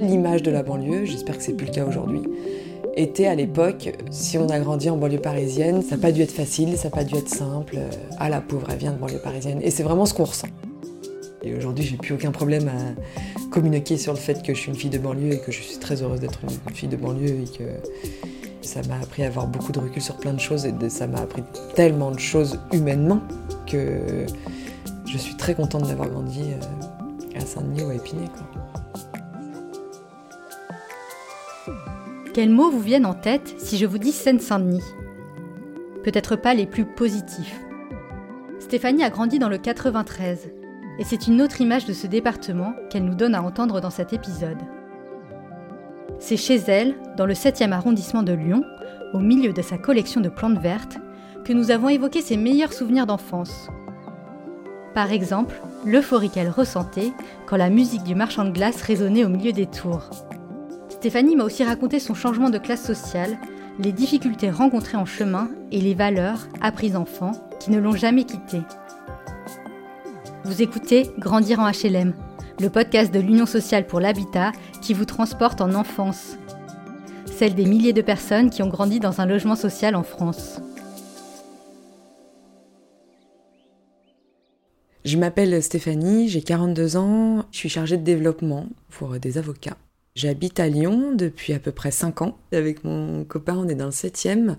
L'image de la banlieue, j'espère que c'est plus le cas aujourd'hui, était à l'époque, si on a grandi en banlieue parisienne, ça n'a pas dû être facile, ça n'a pas dû être simple. Ah la pauvre, elle vient de banlieue parisienne. Et c'est vraiment ce qu'on ressent. Et aujourd'hui, j'ai plus aucun problème à communiquer sur le fait que je suis une fille de banlieue et que je suis très heureuse d'être une fille de banlieue et que ça m'a appris à avoir beaucoup de recul sur plein de choses et ça m'a appris tellement de choses humainement que je suis très contente d'avoir grandi euh, à Saint-Denis ou à Épinay. Quels mots vous viennent en tête si je vous dis Seine-Saint-Denis? Peut-être pas les plus positifs. Stéphanie a grandi dans le 93, et c'est une autre image de ce département qu'elle nous donne à entendre dans cet épisode. C'est chez elle, dans le 7e arrondissement de Lyon, au milieu de sa collection de plantes vertes, que nous avons évoqué ses meilleurs souvenirs d'enfance. Par exemple, l'euphorie qu'elle ressentait quand la musique du marchand de glace résonnait au milieu des tours. Stéphanie m'a aussi raconté son changement de classe sociale, les difficultés rencontrées en chemin et les valeurs apprises enfant qui ne l'ont jamais quittée. Vous écoutez Grandir en HLM, le podcast de l'Union sociale pour l'habitat qui vous transporte en enfance. Celle des milliers de personnes qui ont grandi dans un logement social en France. Je m'appelle Stéphanie, j'ai 42 ans, je suis chargée de développement pour des avocats. J'habite à Lyon depuis à peu près 5 ans. Avec mon copain, on est dans le 7e.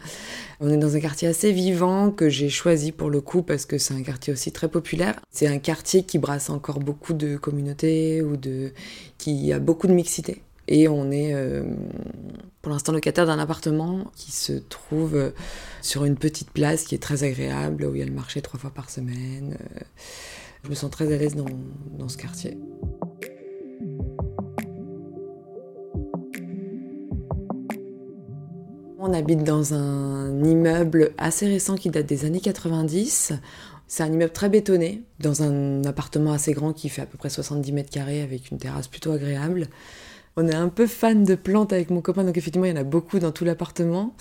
On est dans un quartier assez vivant que j'ai choisi pour le coup parce que c'est un quartier aussi très populaire. C'est un quartier qui brasse encore beaucoup de communautés ou de qui a beaucoup de mixité. Et on est euh, pour l'instant locataire d'un appartement qui se trouve sur une petite place qui est très agréable, où il y a le marché trois fois par semaine. Je me sens très à l'aise dans ce quartier. On habite dans un immeuble assez récent qui date des années 90. C'est un immeuble très bétonné, dans un appartement assez grand qui fait à peu près 70 mètres carrés avec une terrasse plutôt agréable. On est un peu fan de plantes avec mon copain, donc effectivement il y en a beaucoup dans tout l'appartement.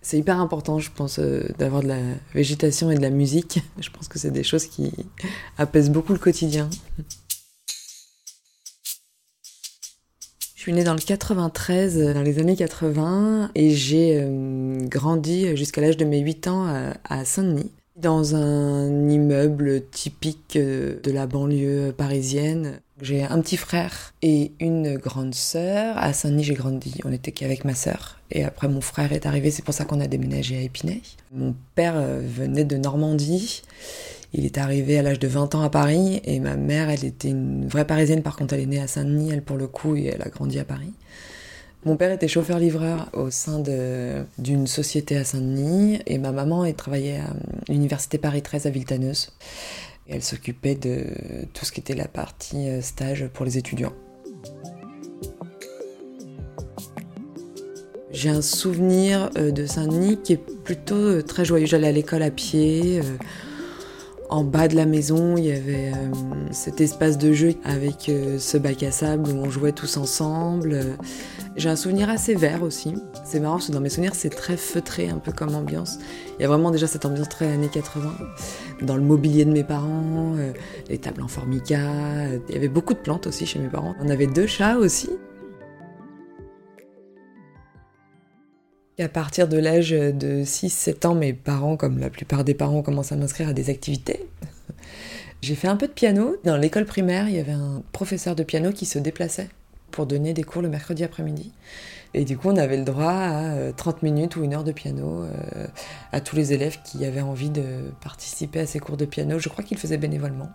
C'est hyper important, je pense, euh, d'avoir de la végétation et de la musique. Je pense que c'est des choses qui apaisent beaucoup le quotidien. Suis née dans le 93, euh, dans les années 80, et j'ai euh, grandi jusqu'à l'âge de mes 8 ans à, Saint-Denis, dans un immeuble typique euh, de la banlieue parisienne. J'ai un petit frère et une grande sœur. À Saint-Denis, j'ai grandi. On était qu'avec ma sœur. Et après, mon frère est arrivé. C'est pour ça qu'on a déménagé à Épinay. Mon père venait de Normandie. Il est arrivé à l'âge de 20 ans à Paris et ma mère, elle était une vraie parisienne. Par contre, elle est née à Saint-Denis, elle pour le coup, et elle a grandi à Paris. Mon père était chauffeur-livreur au sein d'une société à Saint-Denis et ma maman travaillait à l'université Paris 13 à Villetaneuse. Et elle s'occupait de tout ce qui était la partie euh, stage pour les étudiants. J'ai un souvenir euh, de Saint-Denis qui est plutôt euh, très joyeux. J'allais à l'école à pied. En bas de la maison, il y avait euh, cet espace de jeu avec euh, ce bac à sable où on jouait tous ensemble. J'ai un souvenir assez vert aussi. C'est marrant parce que dans mes souvenirs, c'est très feutré, un peu comme ambiance. Il y a vraiment déjà cette ambiance très années 80. Dans le mobilier de mes parents, euh, les tables en formica. Il y avait beaucoup de plantes aussi chez mes parents. On avait deux chats aussi. À partir de l'âge de 6-7 ans, mes parents, comme la plupart des parents, commencent à m'inscrire à des activités. J'ai fait un peu de piano. Dans l'école primaire, il y avait un professeur de piano qui se déplaçait pour donner des cours le mercredi après-midi. Et du coup, on avait le droit à 30 euh, minutes ou une heure de piano euh, à tous les élèves qui avaient envie de participer à ces cours de piano. Je crois qu'ils faisaient bénévolement.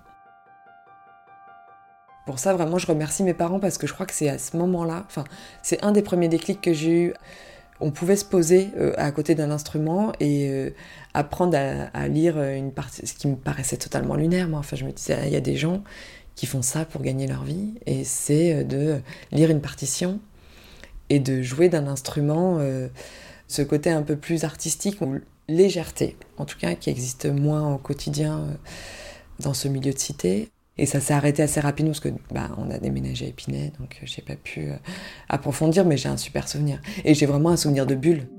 Pour ça, vraiment, je remercie mes parents parce que je crois que c'est à ce moment-là, enfin, c'est un des premiers déclics que j'ai eu on pouvait se poser euh, à côté d'un instrument et euh, apprendre à, lire une partie, ce qui me paraissait totalement lunaire. Moi, enfin, je me disais, il y a des gens qui font ça pour gagner leur vie, et c'est euh, de lire une partition et de jouer d'un instrument, ce côté un peu plus artistique ou légèreté, en tout cas, qui existe moins au quotidien dans ce milieu de cité. Et ça s'est arrêté assez rapidement parce que bah, on a déménagé à Épinay, donc euh, j'ai pas pu euh, approfondir, mais j'ai un super souvenir. Et j'ai vraiment un souvenir de bulle.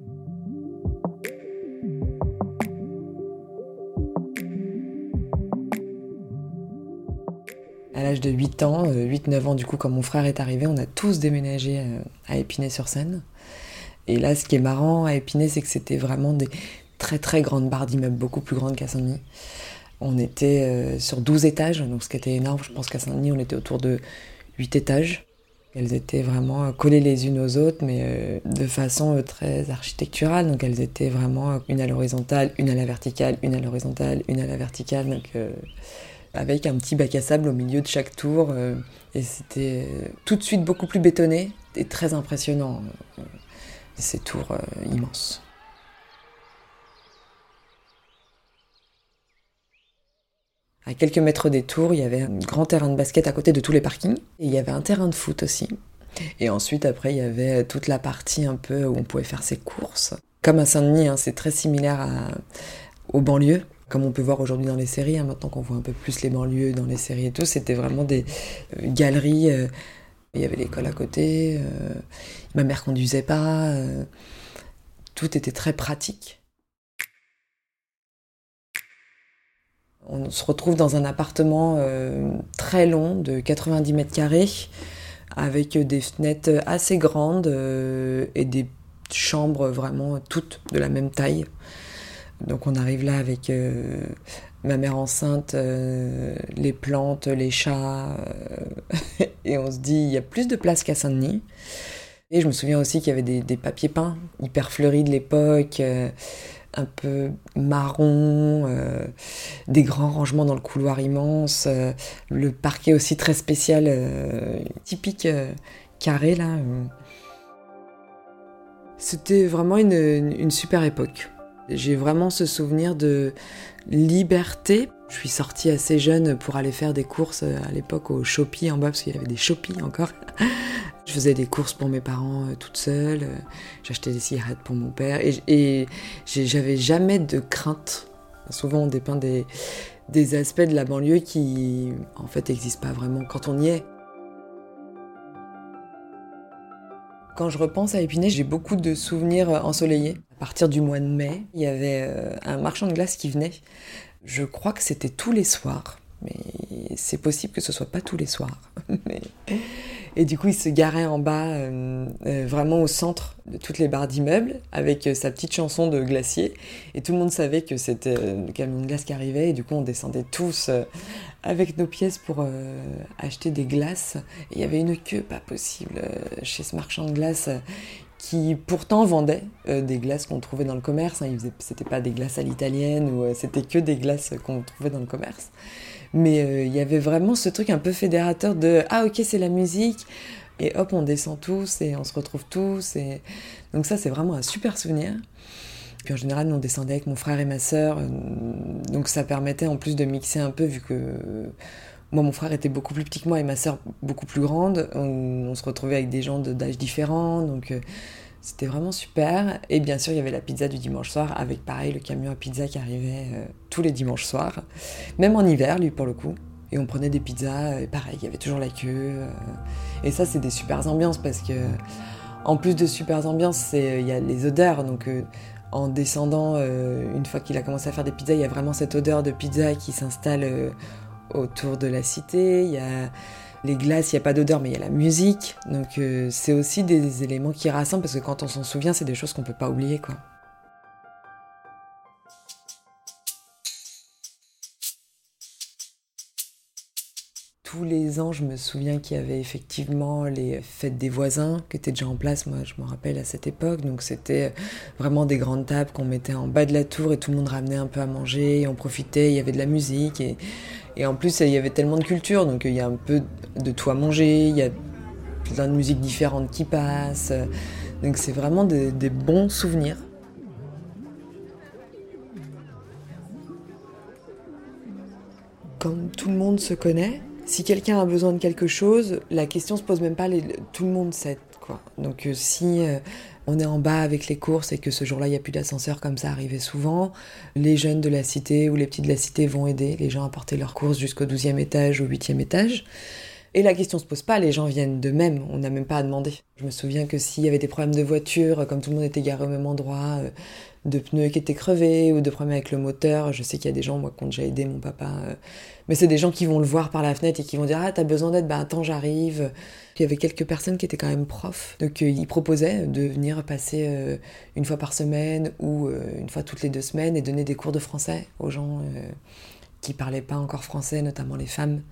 À l'âge de 8 ans, 8-9 ans du coup, quand mon frère est arrivé, on a tous déménagé à Épinay-sur-Seine. Et là, ce qui est marrant à Épinay, c'est que c'était vraiment des très très grandes barres d'immeubles, beaucoup plus grandes qu'à Saint-Denis. On était sur 12 étages, donc ce qui était énorme. Je pense qu'à Saint-Denis, on était autour de 8 étages. Elles étaient vraiment collées les unes aux autres, mais euh, de façon euh, très architecturale. Donc elles étaient vraiment une à l'horizontale, une à la verticale, une à l'horizontale, une à la verticale. Euh, avec un petit bac à sable au milieu de chaque tour. et c'était tout de suite beaucoup plus bétonné et très impressionnant. Ces tours immenses. À quelques mètres des tours, il y avait un grand terrain de basket à côté de tous les parkings. Et il y avait un terrain de foot aussi. Et ensuite, après, il y avait toute la partie un peu où on pouvait faire ses courses. Comme à Saint-Denis, hein, c'est très similaire aux banlieues, comme on peut voir aujourd'hui dans les séries. Hein, maintenant qu'on voit un peu plus les banlieues dans les séries et tout, c'était vraiment des euh, galeries. Euh, il y avait l'école à côté. Euh, ma mère conduisait pas. tout était très pratique. On se retrouve dans un appartement euh, très long de 90 mètres carrés avec des fenêtres assez grandes euh, et des chambres vraiment toutes de la même taille. Donc on arrive là avec euh, ma mère enceinte, les plantes, les chats, et on se dit il y a plus de place qu'à Saint-Denis. Et je me souviens aussi qu'il y avait des, des papiers peints hyper fleuris de l'époque un peu marron, euh, des grands rangements dans le couloir immense, euh, le parquet aussi très spécial, euh, typique carré là. C'était vraiment une, super époque. J'ai vraiment ce souvenir de liberté. Je suis sortie assez jeune pour aller faire des courses à l'époque au Shopee en bas, parce qu'il y avait des Shopee encore. Je faisais des courses pour mes parents euh, toute seule, euh, j'achetais des cigarettes pour mon père et, j'avais jamais de crainte. Souvent on dépeint des, aspects de la banlieue qui en fait n'existent pas vraiment quand on y est. Quand je repense à Épinay, j'ai beaucoup de souvenirs ensoleillés. À partir du mois de mai, il y avait euh, un marchand de glace qui venait. Je crois que c'était tous les soirs, mais c'est possible que ce soit pas tous les soirs. Et du coup, il se garait en bas, euh, euh, vraiment au centre de toutes les barres d'immeubles, avec euh, sa petite chanson de glacier. Et tout le monde savait que c'était le camion de glace qui arrivait. Et du coup, on descendait tous avec nos pièces pour acheter des glaces. Et il y avait une queue pas possible chez ce marchand de glace qui pourtant vendait des glaces qu'on trouvait dans le commerce. Hein. C'était pas des glaces à l'italienne ou c'était que des glaces qu'on trouvait dans le commerce. Mais euh, il y avait vraiment ce truc un peu fédérateur de ah ok c'est la musique et hop on descend tous et on se retrouve tous et donc ça c'est vraiment un super souvenir. Puis en général on descendait avec mon frère et ma sœur donc ça permettait en plus de mixer un peu vu que moi mon frère était beaucoup plus petit que moi et ma sœur beaucoup plus grande. On, se retrouvait avec des gens d'âge différents donc euh, c'était vraiment super. Et bien sûr, il y avait la pizza du dimanche soir avec pareil le camion à pizza qui arrivait euh, tous les dimanches soirs, même en hiver, lui pour le coup. Et on prenait des pizzas, et pareil, il y avait toujours la queue. Euh. et ça, c'est des super ambiances parce que, en plus de super ambiances, il y a les odeurs. Donc, euh, en descendant, une fois qu'il a commencé à faire des pizzas, il y a vraiment cette odeur de pizza qui s'installe autour de la cité. Il y a les glaces, il n'y a pas d'odeur, mais il y a la musique. Donc euh, c'est aussi des éléments qui rassemblent parce que quand on s'en souvient, c'est des choses qu'on peut pas oublier, quoi. tous les ans, je me souviens qu'il y avait effectivement les fêtes des voisins qui étaient déjà en place, moi je me rappelle à cette époque. Donc c'était vraiment des grandes tables qu'on mettait en bas de la tour et tout le monde ramenait un peu à manger et on profitait, il y avait de la musique et et en plus, il y avait tellement de culture, donc il y a un peu de tout à manger, il y a plein de musiques différentes qui passent. Donc c'est vraiment des, bons souvenirs. Comme tout le monde se connaît, si quelqu'un a besoin de quelque chose, la question se pose même pas, tout le monde sait. Quoi. Donc euh, si euh, on est en bas avec les courses et que ce jour-là, il n'y a plus d'ascenseur comme ça arrivait souvent, les jeunes de la cité ou les petits de la cité vont aider les gens à porter leurs courses jusqu'au 12e étage ou 8e étage. Et la question se pose pas, les gens viennent d'eux-mêmes, on n'a même pas à demander. Je me souviens que s'il y avait des problèmes de voiture, comme tout le monde était garé au même endroit, euh, de pneus qui étaient crevés ou de problèmes avec le moteur, je sais qu'il y a des gens, moi, qui ont déjà aidé mon papa, euh, mais c'est des gens qui vont le voir par la fenêtre et qui vont dire Ah, t'as besoin d'aide, bah attends, j'arrive. Il y avait quelques personnes qui étaient quand même profs, donc euh, ils proposaient de venir passer une fois par semaine ou une fois toutes les deux semaines et donner des cours de français aux gens qui parlaient pas encore français, notamment les femmes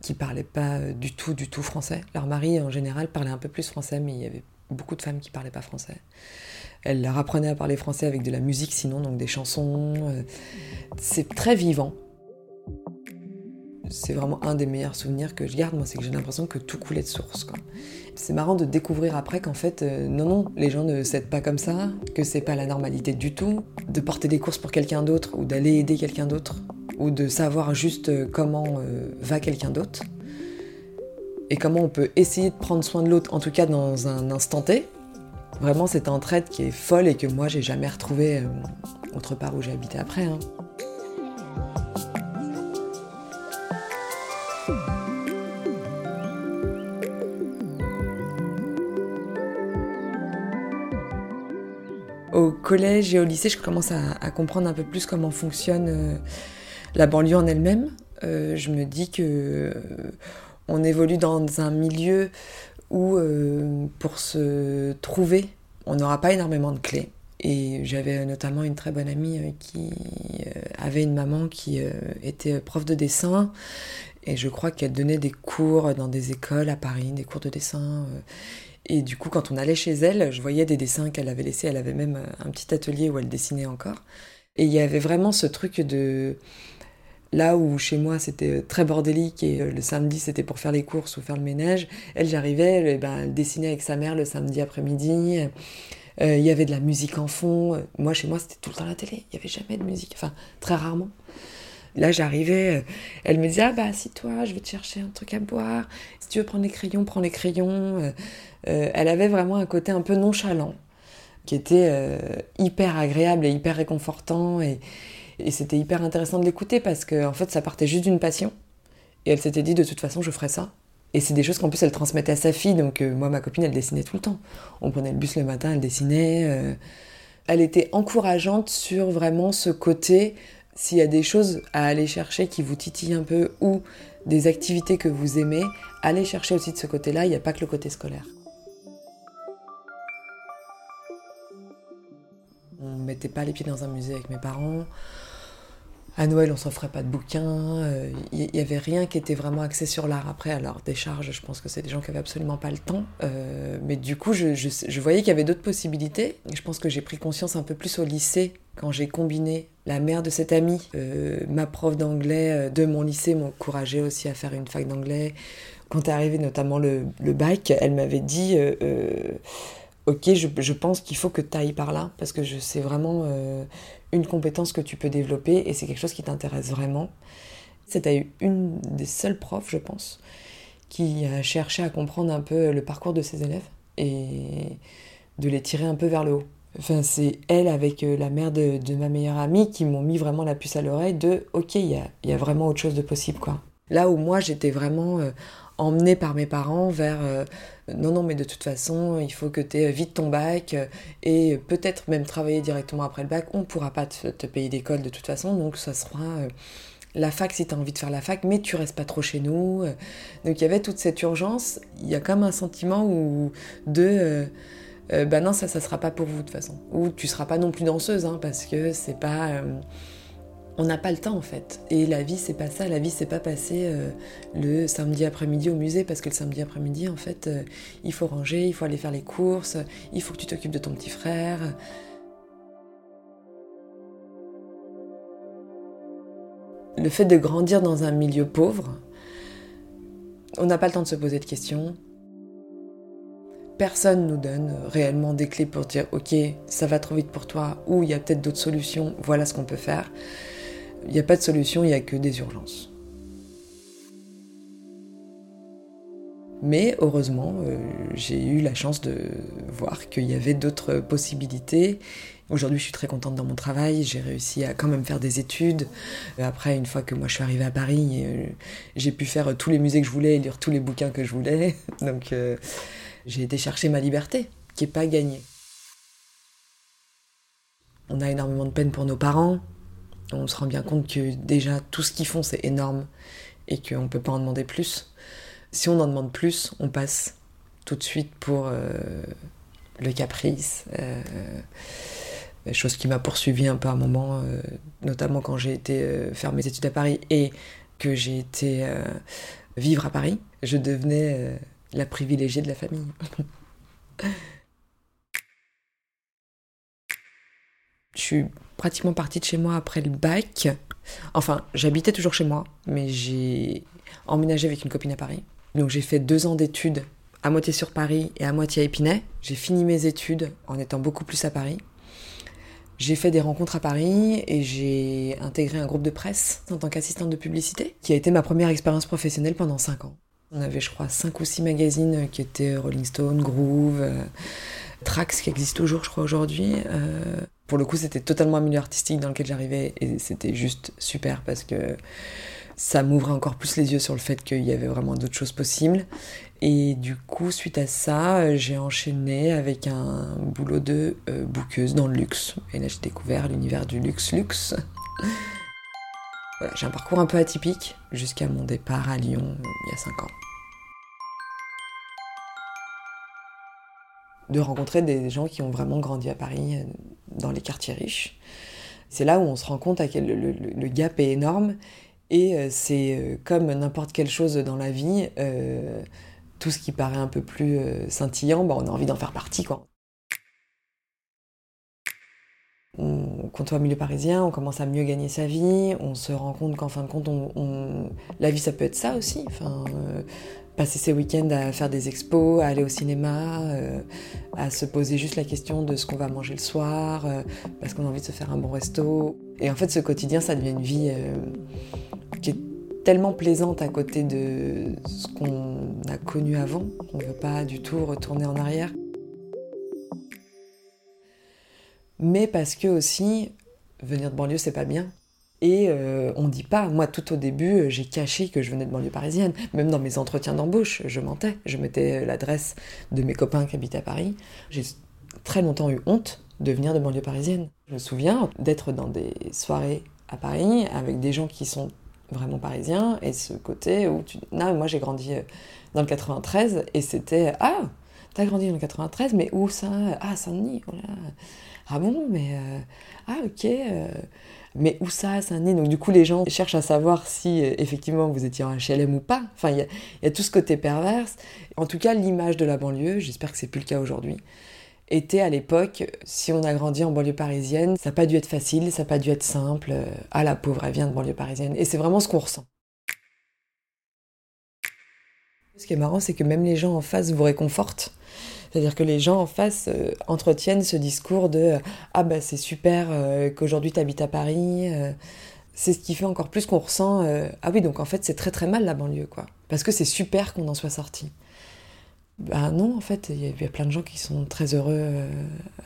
qui parlaient pas euh, du tout, du tout français. Leur mari, en général, parlait un peu plus français, mais il y avait beaucoup de femmes qui parlaient pas français. Elle leur apprenait à parler français avec de la musique, sinon, donc des chansons. Euh, c'est très vivant. C'est vraiment un des meilleurs souvenirs que je garde, moi, c'est que j'ai l'impression que tout coulait de source. C'est marrant de découvrir après qu'en fait, euh, non, non, les gens ne s'aident pas comme ça, que c'est pas la normalité du tout, de porter des courses pour quelqu'un d'autre ou d'aller aider quelqu'un d'autre ou de savoir juste euh, comment euh, va quelqu'un d'autre et comment on peut essayer de prendre soin de l'autre, en tout cas dans un instant T. Vraiment, cette entraide qui est folle et que moi j'ai jamais retrouvée euh, autre part où j'ai habité après. Hein. Au collège et au lycée, je commence à, comprendre un peu plus comment fonctionne la banlieue en elle-même, euh, je me dis que euh, on évolue dans un milieu où euh, pour se trouver, on n'aura pas énormément de clés. Et j'avais notamment une très bonne amie qui avait une maman qui était prof de dessin. Et je crois qu'elle donnait des cours dans des écoles à Paris, des cours de dessin. Et du coup, quand on allait chez elle, je voyais des dessins qu'elle avait laissés. Elle avait même un petit atelier où elle dessinait encore. Et il y avait vraiment ce truc de Là où chez moi c'était très bordélique et euh, le samedi c'était pour faire les courses ou faire le ménage, elle j'arrivais, elle, ben, elle dessinait avec sa mère le samedi après-midi. Euh, il y avait de la musique en fond. Moi chez moi c'était tout le temps la télé, il n'y avait jamais de musique, enfin très rarement. Là j'arrivais, euh, elle me disait ah bah si toi je vais te chercher un truc à boire. Si tu veux prendre les crayons, prends les crayons. elle avait vraiment un côté un peu nonchalant qui était hyper agréable et hyper réconfortant et c'était hyper intéressant de l'écouter parce que en fait, ça partait juste d'une passion. Et elle s'était dit, de toute façon, je ferais ça. Et c'est des choses qu'en plus, elle transmettait à sa fille. Donc, euh, moi, ma copine, elle dessinait tout le temps. On prenait le bus le matin, elle dessinait. Euh. Elle était encourageante sur vraiment ce côté. S'il y a des choses à aller chercher qui vous titillent un peu ou des activités que vous aimez, allez chercher aussi de ce côté-là. Il n'y a pas que le côté scolaire. Mettait pas les pieds dans un musée avec mes parents à Noël, on s'offrait pas de bouquins. Il euh, n'y avait rien qui était vraiment axé sur l'art. Après, alors, des charges, je pense que c'est des gens qui avaient absolument pas le temps. Euh, mais du coup, je, je, voyais qu'il y avait d'autres possibilités. Je pense que j'ai pris conscience un peu plus au lycée quand j'ai combiné la mère de cette amie, euh, ma prof d'anglais de mon lycée m'encourageait aussi à faire une fac d'anglais. Quand est arrivé notamment le, le bac, elle m'avait dit Ok, je, pense qu'il faut que tu ailles par là, parce que c'est vraiment une compétence que tu peux développer et c'est quelque chose qui t'intéresse vraiment. C'était une des seules profs, je pense, qui a cherché à comprendre un peu le parcours de ses élèves et de les tirer un peu vers le haut. Enfin, c'est elle avec euh, la mère de, ma meilleure amie qui m'ont mis vraiment la puce à l'oreille de ok, il y a, vraiment autre chose de possible quoi. Là où moi j'étais vraiment euh, emmenée par mes parents vers euh, non, non, mais de toute façon, il faut que tu aies vite ton bac euh, et peut-être même travailler directement après le bac. On ne pourra pas te, payer d'école de toute façon, donc ça sera euh, la fac si tu as envie de faire la fac, mais tu restes pas trop chez nous. Donc il y avait toute cette urgence. Il y a comme un sentiment où, de. ben non, ça, ça sera pas pour vous de toute façon. Ou tu seras pas non plus danseuse, hein, parce que c'est pas on n'a pas le temps en fait. Et la vie, c'est pas ça. La vie, c'est pas passer euh, le samedi après-midi au musée parce que le samedi après-midi, en fait, euh, il faut ranger, il faut aller faire les courses, il faut que tu t'occupes de ton petit frère. Le fait de grandir dans un milieu pauvre, on n'a pas le temps de se poser de questions. Personne nous donne réellement des clés pour dire ok, ça va trop vite pour toi, ou il y a peut-être d'autres solutions, voilà ce qu'on peut faire. Il n'y a pas de solution, il n'y a que des urgences. Mais heureusement, euh, j'ai eu la chance de voir qu'il y avait d'autres possibilités Aujourd'hui, je suis très contente dans mon travail. J'ai réussi à quand même faire des études. Après, une fois que moi je suis arrivée à Paris, j'ai pu faire tous les musées que je voulais, lire tous les bouquins que je voulais. Donc, j'ai été chercher ma liberté, qui n'est pas gagnée. On a énormément de peine pour nos parents. On se rend bien compte que déjà tout ce qu'ils font c'est énorme et qu'on ne peut pas en demander plus. Si on en demande plus, on passe tout de suite pour euh, le caprice. Euh, chose qui m'a poursuivi un peu à un moment, euh, notamment quand j'ai été faire mes études à Paris et que j'ai été vivre à Paris. Je devenais la privilégiée de la famille. Je suis pratiquement partie de chez moi après le bac. Enfin, j'habitais toujours chez moi, mais j'ai emménagé avec une copine à Paris. Donc j'ai fait deux ans d'études à moitié sur Paris et à moitié à Épinay. J'ai fini mes études en étant beaucoup plus à Paris. J'ai fait des rencontres à Paris et j'ai intégré un groupe de presse en tant qu'assistante de publicité, qui a été ma première expérience professionnelle pendant cinq ans. On avait, je crois, cinq ou six magazines qui étaient Rolling Stone, Groove, euh, Trax, qui existe toujours, je crois, aujourd'hui. Euh, pour le coup, c'était totalement un milieu artistique dans lequel j'arrivais et c'était juste super parce que ça m'ouvrait encore plus les yeux sur le fait qu'il y avait vraiment d'autres choses possibles. Et du coup, suite à ça, j'ai enchaîné avec un boulot de euh, bouqueuse dans le luxe. Et là, j'ai découvert l'univers du luxe luxe. voilà, j'ai un parcours un peu atypique jusqu'à mon départ à Lyon il y a 5 ans. de rencontrer des gens qui ont vraiment grandi à Paris, euh, dans les quartiers riches. C'est là où on se rend compte à quel le, gap est énorme et euh, c'est euh, comme n'importe quelle chose dans la vie, tout ce qui paraît un peu plus scintillant, bah, on a envie d'en faire partie. Quoi. On, va au milieu parisien, on commence à mieux gagner sa vie, on se rend compte qu'en fin de compte, la vie ça peut être ça aussi. Passer ses week-ends à faire des expos, à aller au cinéma, euh, à se poser juste la question de ce qu'on va manger le soir, euh, parce qu'on a envie de se faire un bon resto. Et en fait, ce quotidien, ça devient une vie euh, qui est tellement plaisante à côté de ce qu'on a connu avant. On ne veut pas du tout retourner en arrière. Mais parce que aussi, venir de banlieue, c'est pas bien. Et euh, on dit pas, moi tout au début, euh, j'ai caché que je venais de banlieue parisienne. Même dans mes entretiens d'embauche, je mentais. Je mettais l'adresse de mes copains qui habitaient à Paris. J'ai très longtemps eu honte de venir de banlieue parisienne. Je me souviens d'être dans des soirées à Paris avec des gens qui sont vraiment parisiens et ce côté où tu... Non, moi j'ai grandi euh, dans le 93 et c'était Ah, t'as grandi dans le 93, mais où ça? Ah, Saint-Denis, oh Ah bon, mais... Ah ok mais où ça, Saint-Denis? Donc du coup, les gens cherchent à savoir si euh, effectivement vous étiez en HLM ou pas. Enfin, il y, a tout ce côté perverse. En tout cas, l'image de la banlieue, j'espère que c'est plus le cas aujourd'hui, était à l'époque, si on a grandi en banlieue parisienne, ça n'a pas dû être facile, ça n'a pas dû être simple. Ah la pauvre, elle vient de banlieue parisienne. Et c'est vraiment ce qu'on ressent. Ce qui est marrant, c'est que même les gens en face vous réconfortent. C'est-à-dire que les gens en face euh, entretiennent ce discours de euh, Ah bah c'est super euh, qu'aujourd'hui tu habites à Paris. c'est ce qui fait encore plus qu'on ressent Ah oui, donc en fait c'est très très mal la banlieue, quoi. Parce que c'est super qu'on en soit sorti. Ben non, en fait, il y, a plein de gens qui sont très heureux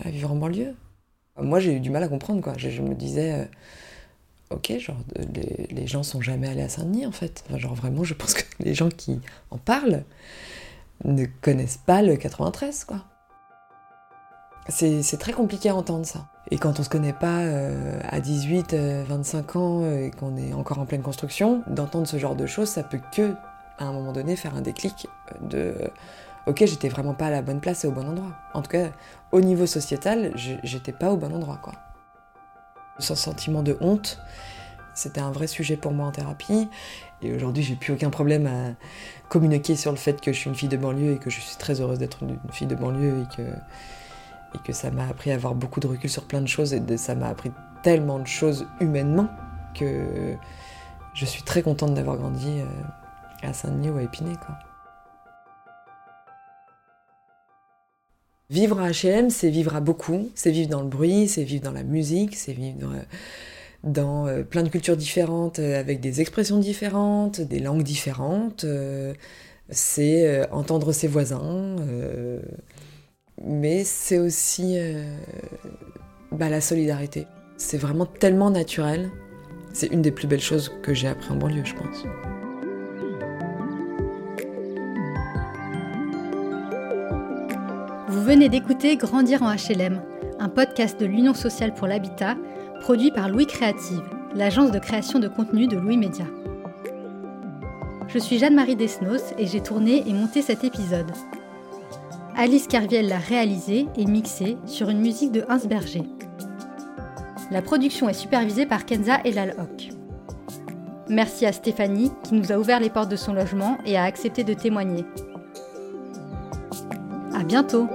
à vivre en banlieue. Moi j'ai eu du mal à comprendre, quoi. Je, me disais ok, genre, les, les, gens sont jamais allés à Saint-Denis en fait. genre, vraiment, je pense que les gens qui en parlent, ne connaissent pas le 93, quoi. C'est très compliqué à entendre ça. Et quand on se connaît pas euh, à 18, 25 euh, ans et qu'on est encore en pleine construction, d'entendre ce genre de choses, ça peut que, à un moment donné, faire un déclic de ok, j'étais vraiment pas à la bonne place et au bon endroit. En tout cas, au niveau sociétal, j'étais pas au bon endroit, quoi. Ce sentiment de honte, c'était un vrai sujet pour moi en thérapie. Et aujourd'hui, j'ai plus aucun problème à communiquer sur le fait que je suis une fille de banlieue et que je suis très heureuse d'être une, fille de banlieue et que, ça m'a appris à avoir beaucoup de recul sur plein de choses et ça m'a appris tellement de choses humainement que je suis très contente d'avoir grandi euh, à Saint-Denis ou à Épinay. Vivre à HM, c'est vivre à beaucoup, c'est vivre dans le bruit, c'est vivre dans la musique, c'est vivre dans euh, plein de cultures différentes, euh, avec des expressions différentes, des langues différentes. Euh, c'est entendre ses voisins, mais c'est aussi Bah la solidarité. C'est vraiment tellement naturel. C'est une des plus belles choses que j'ai appris en banlieue, je pense. Venez d'écouter Grandir en HLM, un podcast de l'Union sociale pour l'habitat, produit par Louis Créative, l'agence de création de contenu de Louis Média. Je suis Jeanne-Marie Desnos et j'ai tourné et monté cet épisode. Alice Carviel l'a réalisé et mixé sur une musique de Hans Berger. La production est supervisée par Kenza Elalhoc. Merci à Stéphanie qui nous a ouvert les portes de son logement et a accepté de témoigner. À bientôt!